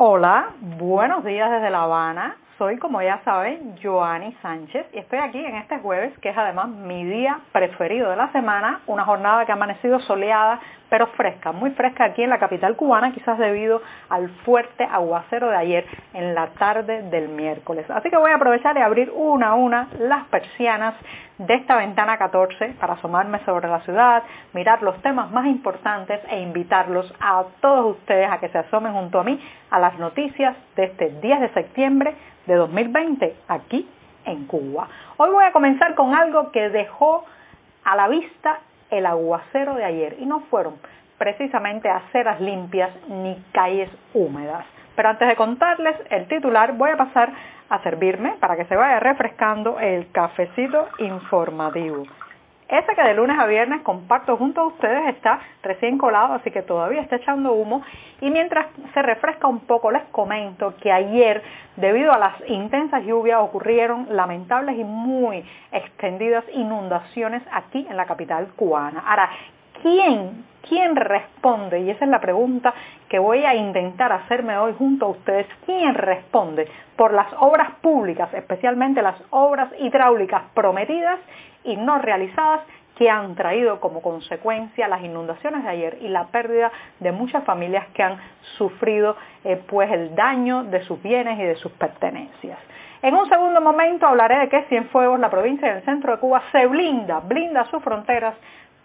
Hola, buenos días desde La Habana. Soy, como ya saben, Joanny Sánchez y estoy aquí en este jueves, que es además mi día preferido de la semana, una jornada que ha amanecido soleada, pero fresca, muy fresca aquí en la capital cubana, quizás debido al fuerte aguacero de ayer en la tarde del miércoles. Así que voy a aprovechar y abrir una a una las persianas de esta ventana 14 para asomarme sobre la ciudad, mirar los temas más importantes e invitarlos a todos ustedes a que se asomen junto a mí a las noticias de este 10 de septiembre de 2020 aquí en Cuba. Hoy voy a comenzar con algo que dejó a la vista el aguacero de ayer y no fueron precisamente aceras limpias ni calles húmedas. Pero antes de contarles el titular voy a pasar a servirme para que se vaya refrescando el cafecito informativo. Ese que de lunes a viernes comparto junto a ustedes está recién colado, así que todavía está echando humo. Y mientras se refresca un poco, les comento que ayer, debido a las intensas lluvias, ocurrieron lamentables y muy extendidas inundaciones aquí en la capital cubana. Ahora, ¿quién, quién responde? Y esa es la pregunta que voy a intentar hacerme hoy junto a ustedes. ¿Quién responde por las obras públicas, especialmente las obras hidráulicas prometidas y no realizadas que han traído como consecuencia las inundaciones de ayer y la pérdida de muchas familias que han sufrido eh, pues el daño de sus bienes y de sus pertenencias. En un segundo momento hablaré de que Cienfuegos, la provincia del centro de Cuba, se blinda, blinda sus fronteras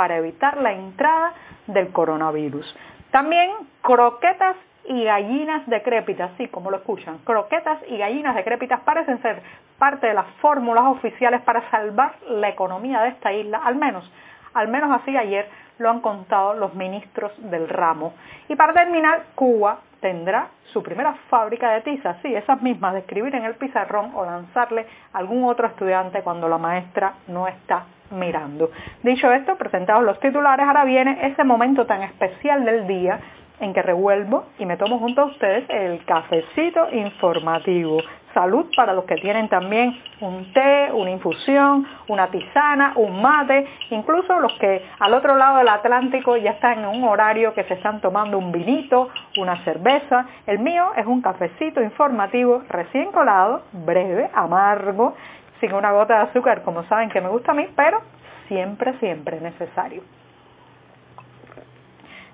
para evitar la entrada del coronavirus. También croquetas y gallinas decrépitas, sí, como lo escuchan, croquetas y gallinas decrépitas parecen ser parte de las fórmulas oficiales para salvar la economía de esta isla, al menos, al menos así ayer lo han contado los ministros del ramo. Y para terminar, Cuba tendrá su primera fábrica de tizas, sí, esas mismas de escribir en el pizarrón o lanzarle a algún otro estudiante cuando la maestra no está mirando. Dicho esto, presentados los titulares, ahora viene ese momento tan especial del día en que revuelvo y me tomo junto a ustedes el cafecito informativo. Salud para los que tienen también un té, una infusión, una tisana, un mate, incluso los que al otro lado del Atlántico ya están en un horario que se están tomando un vinito, una cerveza. El mío es un cafecito informativo recién colado, breve, amargo, sin una gota de azúcar, como saben que me gusta a mí, pero siempre, siempre necesario.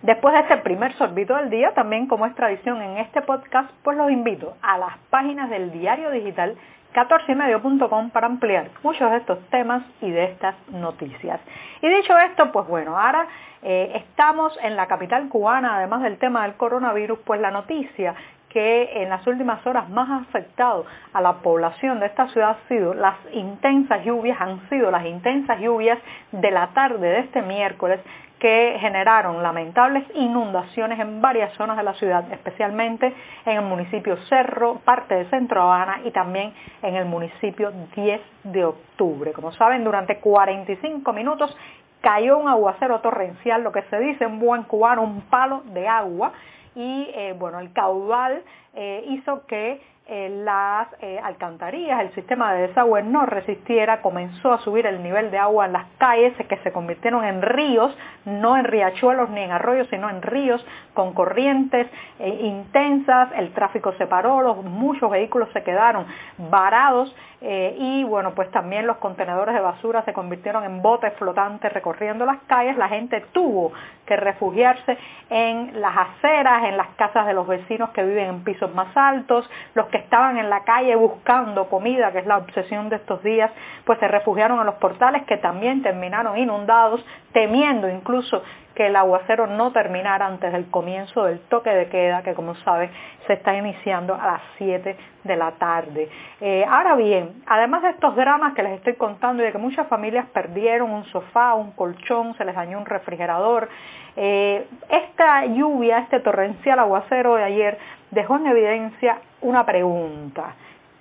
Después de este primer sorbito del día, también como es tradición en este podcast, pues los invito a las páginas del diario digital 14ymedio.com para ampliar muchos de estos temas y de estas noticias. Y dicho esto, pues bueno, ahora eh, estamos en la capital cubana, además del tema del coronavirus, pues la noticia que en las últimas horas más ha afectado a la población de esta ciudad han sido las intensas lluvias, han sido las intensas lluvias de la tarde de este miércoles que generaron lamentables inundaciones en varias zonas de la ciudad, especialmente en el municipio Cerro, parte de Centro Habana y también en el municipio 10 de octubre. Como saben, durante 45 minutos cayó un aguacero torrencial, lo que se dice en buen cubano, un palo de agua, y eh, bueno, el caudal eh, hizo que eh, las alcantarillas, el sistema de desagüe no resistiera, comenzó a subir el nivel de agua en las calles que se convirtieron en ríos, no en riachuelos ni en arroyos, sino en ríos con corrientes eh, intensas, el tráfico se paró, los, muchos vehículos se quedaron varados y bueno, pues también los contenedores de basura se convirtieron en botes flotantes recorriendo las calles, la gente tuvo que refugiarse en las aceras, en las casas de los vecinos que viven en pisos más altos, los que estaban en la calle buscando comida, que es la obsesión de estos días, pues se refugiaron en los portales que también terminaron inundados, temiendo incluso que el aguacero no terminara antes del comienzo del toque de queda, que como saben se está iniciando a las 7 de la tarde. Eh, ahora bien, además de estos dramas que les estoy contando y de que muchas familias perdieron un sofá, un colchón, se les dañó un refrigerador, eh, esta lluvia, este torrencial aguacero de ayer dejó en evidencia una pregunta.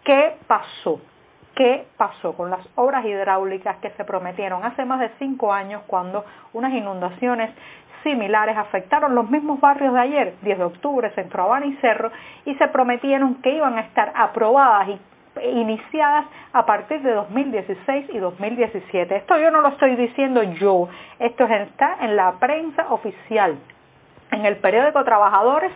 ¿Qué pasó? ¿Qué pasó con las obras hidráulicas que se prometieron hace más de cinco años cuando unas inundaciones similares afectaron los mismos barrios de ayer, 10 de octubre, Centro Habana y Cerro, y se prometieron que iban a estar aprobadas y iniciadas a partir de 2016 y 2017. Esto yo no lo estoy diciendo yo, esto está en la prensa oficial. En el periódico Trabajadores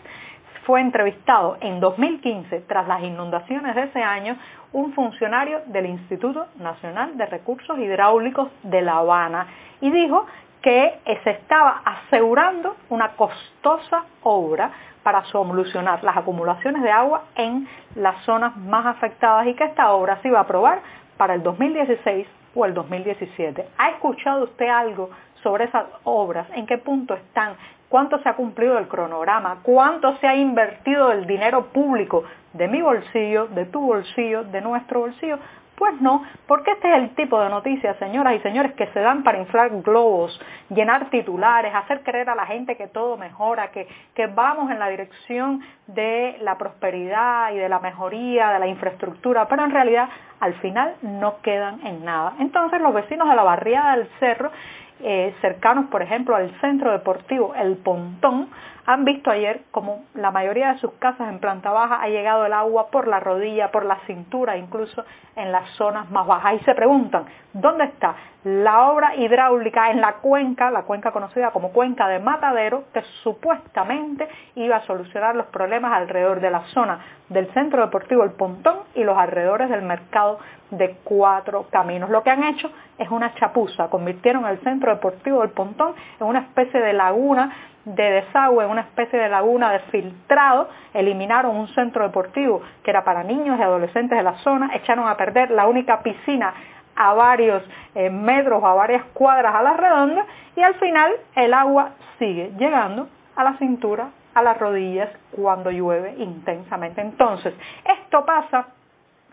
fue entrevistado en 2015 tras las inundaciones de ese año un funcionario del Instituto Nacional de Recursos Hidráulicos de La Habana y dijo que se estaba asegurando una costosa obra para solucionar las acumulaciones de agua en las zonas más afectadas y que esta obra se iba a aprobar para el 2016 o el 2017. ¿Ha escuchado usted algo sobre esas obras? ¿En qué punto están? ¿Cuánto se ha cumplido el cronograma? ¿Cuánto se ha invertido el dinero público de mi bolsillo, de tu bolsillo, de nuestro bolsillo pues no, porque este es el tipo de noticias, señoras y señores, que se dan para inflar globos, llenar titulares, hacer creer a la gente que todo mejora, que, que vamos en la dirección de la prosperidad y de la mejoría de la infraestructura, pero en realidad al final no quedan en nada. Entonces los vecinos de la barriada del cerro eh, cercanos, por ejemplo, al centro deportivo El Pontón, han visto ayer como la mayoría de sus casas en planta baja ha llegado el agua por la rodilla, por la cintura, incluso en las zonas más bajas. Y se preguntan, ¿dónde está la obra hidráulica en la cuenca, la cuenca conocida como cuenca de Matadero, que supuestamente iba a solucionar los problemas alrededor de la zona del centro deportivo El Pontón y los alrededores del mercado de cuatro caminos. Lo que han hecho es una chapuza, convirtieron el centro deportivo del Pontón en una especie de laguna de desagüe, una especie de laguna de filtrado, eliminaron un centro deportivo que era para niños y adolescentes de la zona, echaron a perder la única piscina a varios eh, metros, a varias cuadras a la redonda y al final el agua sigue llegando a la cintura, a las rodillas cuando llueve intensamente. Entonces, esto pasa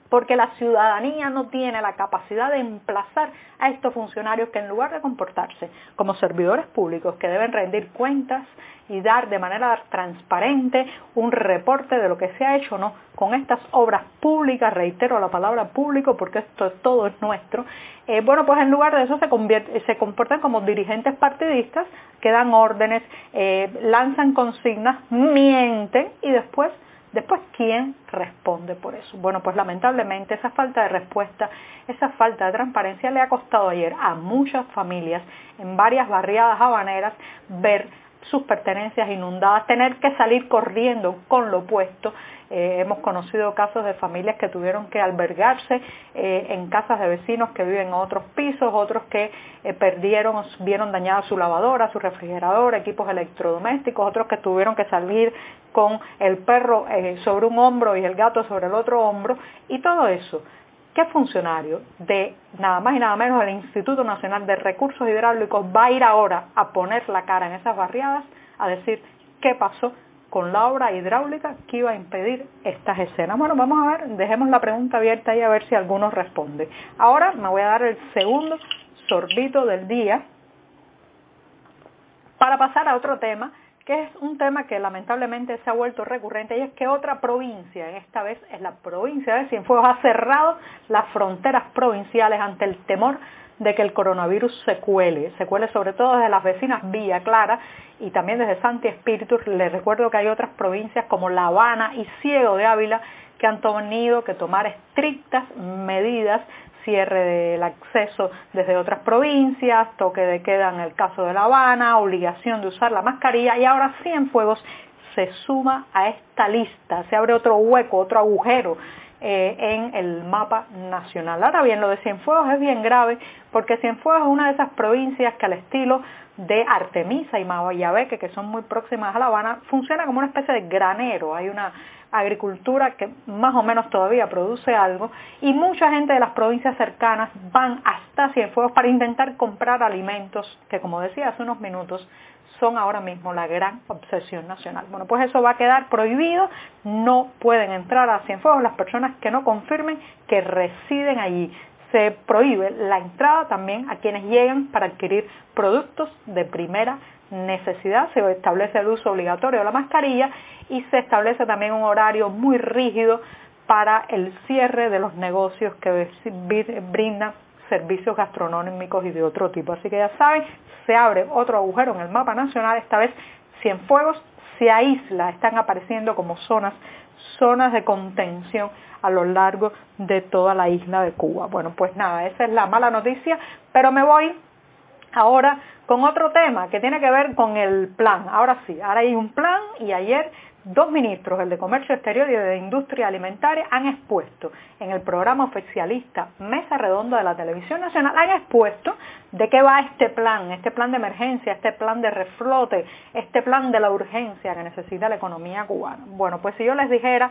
porque la ciudadanía no tiene la capacidad de emplazar a estos funcionarios que en lugar de comportarse como servidores públicos que deben rendir cuentas y dar de manera transparente un reporte de lo que se ha hecho o no con estas obras públicas, reitero la palabra público porque esto todo es nuestro, eh, bueno, pues en lugar de eso se, se comportan como dirigentes partidistas que dan órdenes, eh, lanzan consignas, mienten y después Después, ¿quién responde por eso? Bueno, pues lamentablemente esa falta de respuesta, esa falta de transparencia le ha costado ayer a muchas familias en varias barriadas habaneras ver sus pertenencias inundadas, tener que salir corriendo con lo puesto. Eh, hemos conocido casos de familias que tuvieron que albergarse eh, en casas de vecinos que viven en otros pisos, otros que eh, perdieron, vieron dañada su lavadora, su refrigerador, equipos electrodomésticos, otros que tuvieron que salir con el perro sobre un hombro y el gato sobre el otro hombro, y todo eso ¿Qué funcionario de nada más y nada menos del Instituto Nacional de Recursos Hidráulicos va a ir ahora a poner la cara en esas barriadas a decir qué pasó con la obra hidráulica que iba a impedir estas escenas? Bueno, vamos a ver, dejemos la pregunta abierta ahí a ver si alguno responde. Ahora me voy a dar el segundo sorbito del día para pasar a otro tema que es un tema que lamentablemente se ha vuelto recurrente y es que otra provincia, esta vez es la provincia de Cienfuegos, ha cerrado las fronteras provinciales ante el temor de que el coronavirus se cuele, se cuele sobre todo desde las vecinas Villa Clara y también desde Santi Espíritu. Les recuerdo que hay otras provincias como La Habana y Ciego de Ávila que han tenido que tomar estrictas medidas cierre del acceso desde otras provincias, toque de queda en el caso de La Habana, obligación de usar la mascarilla y ahora Cienfuegos se suma a esta lista, se abre otro hueco, otro agujero eh, en el mapa nacional. Ahora bien, lo de Cienfuegos es bien grave porque Cienfuegos es una de esas provincias que al estilo de Artemisa y Mayabeque, que son muy próximas a La Habana, funciona como una especie de granero. Hay una agricultura que más o menos todavía produce algo y mucha gente de las provincias cercanas van hasta Cienfuegos para intentar comprar alimentos que como decía hace unos minutos son ahora mismo la gran obsesión nacional. Bueno, pues eso va a quedar prohibido, no pueden entrar a Cienfuegos las personas que no confirmen que residen allí. Se prohíbe la entrada también a quienes llegan para adquirir productos de primera necesidad, se establece el uso obligatorio de la mascarilla y se establece también un horario muy rígido para el cierre de los negocios que brindan servicios gastronómicos y de otro tipo. Así que ya saben, se abre otro agujero en el mapa nacional, esta vez Cienfuegos se aísla, están apareciendo como zonas, zonas de contención a lo largo de toda la isla de Cuba. Bueno, pues nada, esa es la mala noticia, pero me voy Ahora con otro tema que tiene que ver con el plan. Ahora sí, ahora hay un plan y ayer dos ministros, el de Comercio Exterior y el de Industria Alimentaria, han expuesto en el programa oficialista Mesa Redonda de la Televisión Nacional, han expuesto de qué va este plan, este plan de emergencia, este plan de reflote, este plan de la urgencia que necesita la economía cubana. Bueno, pues si yo les dijera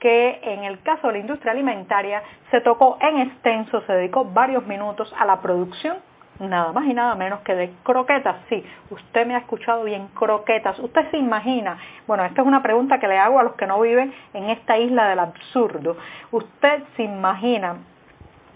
que en el caso de la industria alimentaria se tocó en extenso, se dedicó varios minutos a la producción nada más y nada menos que de croquetas. Sí, usted me ha escuchado bien, croquetas. ¿Usted se imagina? Bueno, esta es una pregunta que le hago a los que no viven en esta isla del absurdo. ¿Usted se imagina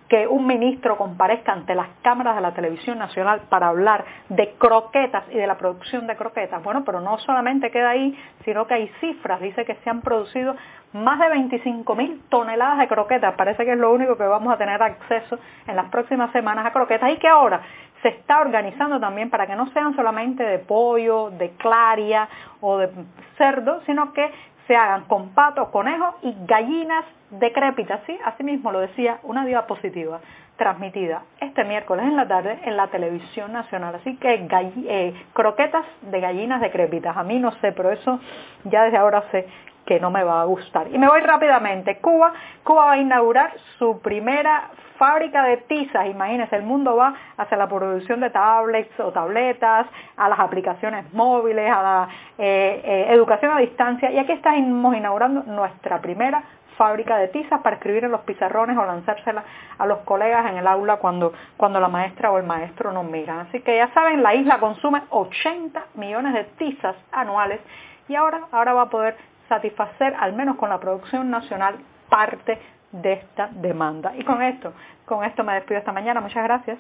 que un ministro comparezca ante las cámaras de la televisión nacional para hablar de croquetas y de la producción de croquetas. Bueno, pero no solamente queda ahí, sino que hay cifras. Dice que se han producido más de 25 mil toneladas de croquetas. Parece que es lo único que vamos a tener acceso en las próximas semanas a croquetas y que ahora se está organizando también para que no sean solamente de pollo, de claria o de cerdo, sino que se hagan con patos, conejos y gallinas decrépitas, ¿sí? Así mismo lo decía una diapositiva transmitida este miércoles en la tarde en la televisión nacional. Así que eh, croquetas de gallinas decrépitas. A mí no sé, pero eso ya desde ahora sé que no me va a gustar. Y me voy rápidamente. Cuba, Cuba va a inaugurar su primera fábrica de tizas, imagínense, el mundo va hacia la producción de tablets o tabletas, a las aplicaciones móviles, a la eh, eh, educación a distancia y aquí estamos inaugurando nuestra primera fábrica de tizas para escribir en los pizarrones o lanzárselas a los colegas en el aula cuando, cuando la maestra o el maestro nos miran. Así que ya saben, la isla consume 80 millones de tizas anuales y ahora, ahora va a poder satisfacer, al menos con la producción nacional, parte de esta demanda. Y con esto, con esto me despido esta mañana. Muchas gracias.